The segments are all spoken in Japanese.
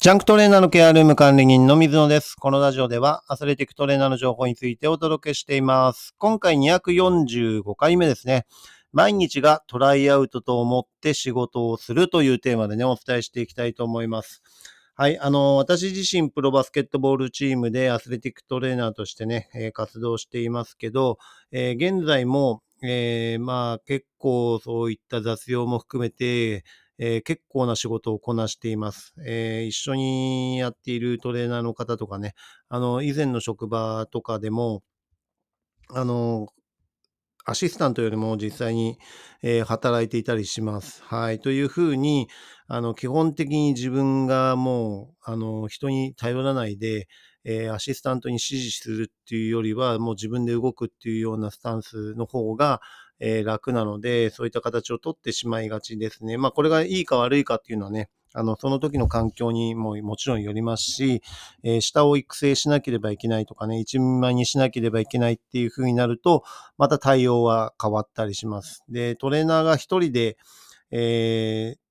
ジャンクトレーナーのケアルーム管理人の水野です。このラジオではアスレティックトレーナーの情報についてお届けしています。今回245回目ですね。毎日がトライアウトと思って仕事をするというテーマでね、お伝えしていきたいと思います。はい。あの、私自身プロバスケットボールチームでアスレティックトレーナーとしてね、え活動していますけど、えー現在も、えーまあ結構そういった雑用も含めて、えー結構な仕事をこなしています、えー一緒にやっているトレーナーの方とかね、あの、以前の職場とかでも、あの、アシスタントよりも実際に、えー働いていたりします。はい。というふうに、あの、基本的に自分がもう、あの、人に頼らないで、えーアシスタントに指示するっていうよりは、もう自分で動くっていうようなスタンスの方が、えー楽なので、そういった形をとってしまいがちですね。まあ、これがいいか悪いかっていうのはね、あの、その時の環境にももちろんよりますし、えー下を育成しなければいけないとかね、一人前にしなければいけないっていう風になると、また対応は変わったりします。で、トレーナーが一人で、えー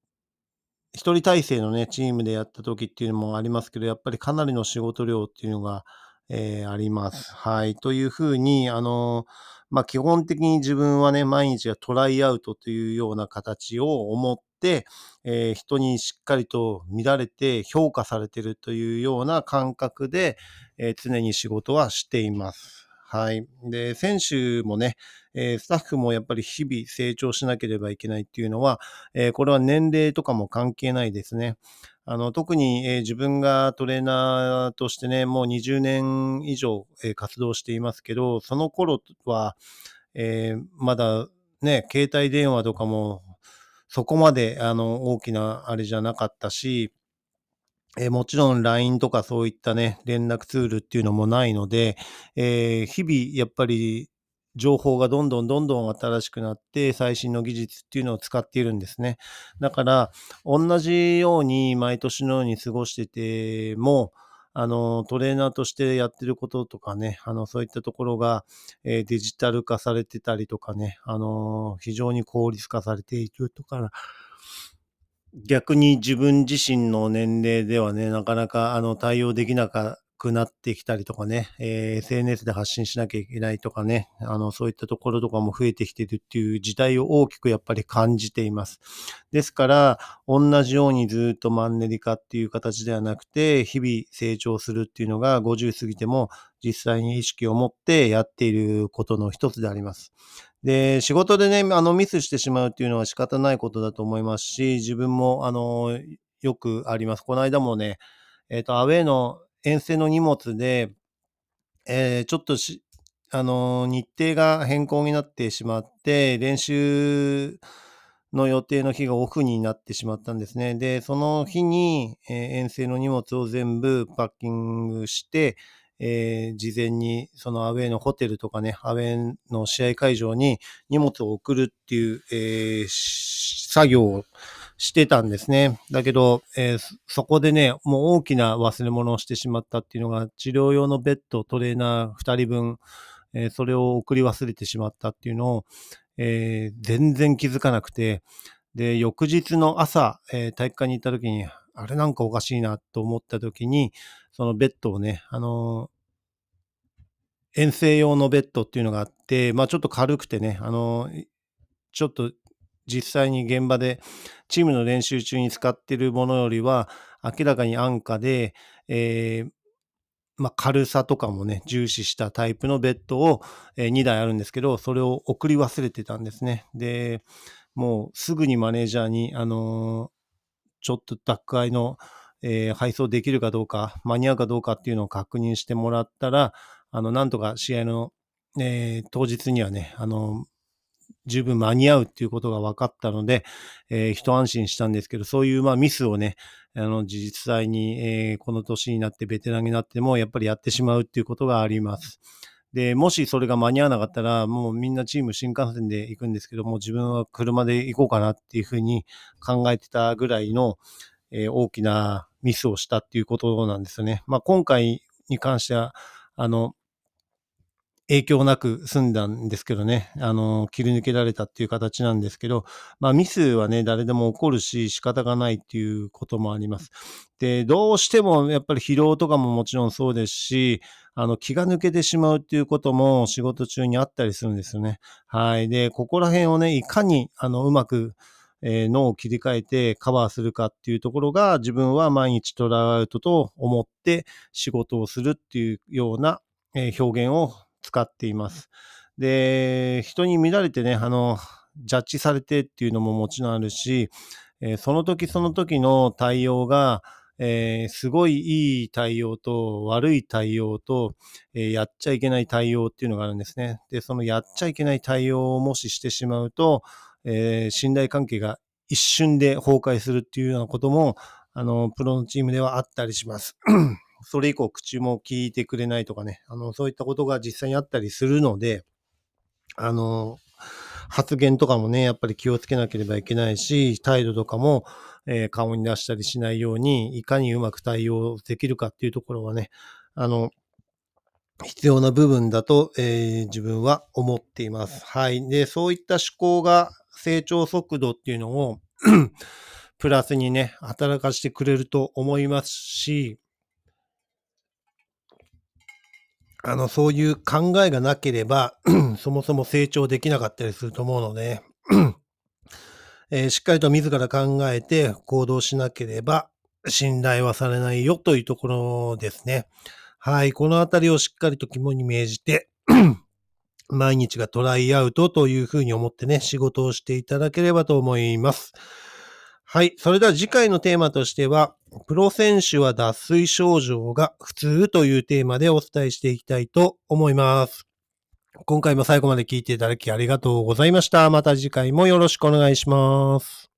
一人体制のね、チームでやった時っていうのもありますけど、やっぱりかなりの仕事量っていうのが、えーあります。はい。というふうに、あの、まあ、基本的に自分はね、毎日がトライアウトというような形を思って、えー人にしっかりと見られて評価されてるというような感覚で、えー常に仕事はしています。はい。で、選手もね、えースタッフもやっぱり日々成長しなければいけないっていうのは、えーこれは年齢とかも関係ないですね。あの、特に、えー自分がトレーナーとしてね、もう20年以上、え活動していますけど、その頃は、えまだね、携帯電話とかもそこまであの大きなあれじゃなかったし、えもちろん LINE とかそういったね、連絡ツールっていうのもないので、えー日々やっぱり情報がどんどんどんどん新しくなって最新の技術っていうのを使っているんですね。だから同じように毎年のように過ごしてても、あの、トレーナーとしてやってることとかね、あの、そういったところが、えーデジタル化されてたりとかね、あの、非常に効率化されているとか、逆に自分自身の年齢ではね、なかなかあの対応できなくなってきたりとかね、えー SNS で発信しなきゃいけないとかね、あの、そういったところとかも増えてきてるっていう時代を大きくやっぱり感じています。ですから、同じようにずっとマンネリ化っていう形ではなくて、日々成長するっていうのが50過ぎても実際に意識を持ってやっていることの一つであります。で、仕事でね、あの、ミスしてしまうっていうのは仕方ないことだと思いますし、自分も、あの、よくあります。この間もね、えっ、と、アウェイの遠征の荷物で、えーちょっとし、あの、日程が変更になってしまって、練習の予定の日がオフになってしまったんですね。で、その日に、えー遠征の荷物を全部パッキングして、えー事前にそのアウェイのホテルとかね、アウェイの試合会場に荷物を送るっていう、えー作業をしてたんですね。だけど、えーそこでね、もう大きな忘れ物をしてしまったっていうのが、治療用のベッド、トレーナー2人分、えそれを送り忘れてしまったっていうのを、え全然気づかなくて、で、翌日の朝、え体育館に行った時に、あれなんかおかしいなと思った時に、そのベッドをね、あのー遠征用のベッドっていうのがあって、まあちょっと軽くてね、あのーちょっと実際に現場でチームの練習中に使ってるものよりは明らかに安価で、えーまあ、軽さとかもね、重視したタイプのベッドを、え2台あるんですけど、それを送り忘れてたんですね。で、もうすぐにマネージャーに、あのーちょっと宅配の、えー配送できるかどうか、間に合うかどうかっていうのを確認してもらったら、あの、なんとか試合の、えー当日にはね、あの十分間に合うっていうことが分かったので、えー一安心したんですけど、そういうまあミスをね、あの実際に、えーこの年になってベテランになってもやっぱりやってしまうっていうことがあります。で、もしそれが間に合わなかったら、もうみんなチーム新幹線で行くんですけども、自分は車で行こうかなっていうふうに考えてたぐらいの、えー大きなミスをしたっていうことなんですよね。まあ今回に関しては、あの、影響なく済んだんですけどね、あの、切り抜けられたっていう形なんですけど、まあミスはね、誰でも起こるし仕方がないっていうこともあります。で、どうしてもやっぱり疲労とかももちろんそうですし、あの、気が抜けてしまうっていうことも仕事中にあったりするんですよね。はい。で、ここら辺をね、いかに、あの、うまく、え、脳を切り替えてカバーするかっていうところが自分は毎日トラウトと思って仕事をするっていうような、え、表現を使っています。で、人に見られてね、あの、ジャッジされてっていうのももちろんあるし、え、その時その時の対応が、えー、すごいいい対応と悪い対応と、えー、やっちゃいけない対応っていうのがあるんですね。で、そのやっちゃいけない対応をもししてしまうと、えー、信頼関係が一瞬で崩壊するっていうようなことも、あの、プロのチームではあったりします。それ以降口も聞いてくれないとかね、あの、そういったことが実際にあったりするので、あの、発言とかもね、やっぱり気をつけなければいけないし、態度とかも、えー、顔に出したりしないように、いかにうまく対応できるかっていうところはね、あの、必要な部分だと、えー、自分は思っています。はい。で、そういった思考が成長速度っていうのを プラスにね、働かしてくれると思いますし、あの、そういう考えがなければ そもそも成長できなかったりすると思うので えー、しっかりと自ら考えて行動しなければ信頼はされないよというところですね。はい。このあたりをしっかりと肝に銘じて毎日がトライアウトというふうに思ってね、仕事をしていただければと思います。はい。それでは次回のテーマとしては、プロ選手は脱水症状が普通というテーマでお伝えしていきたいと思います。今回も最後まで聞いていただきありがとうございました。また次回もよろしくお願いします。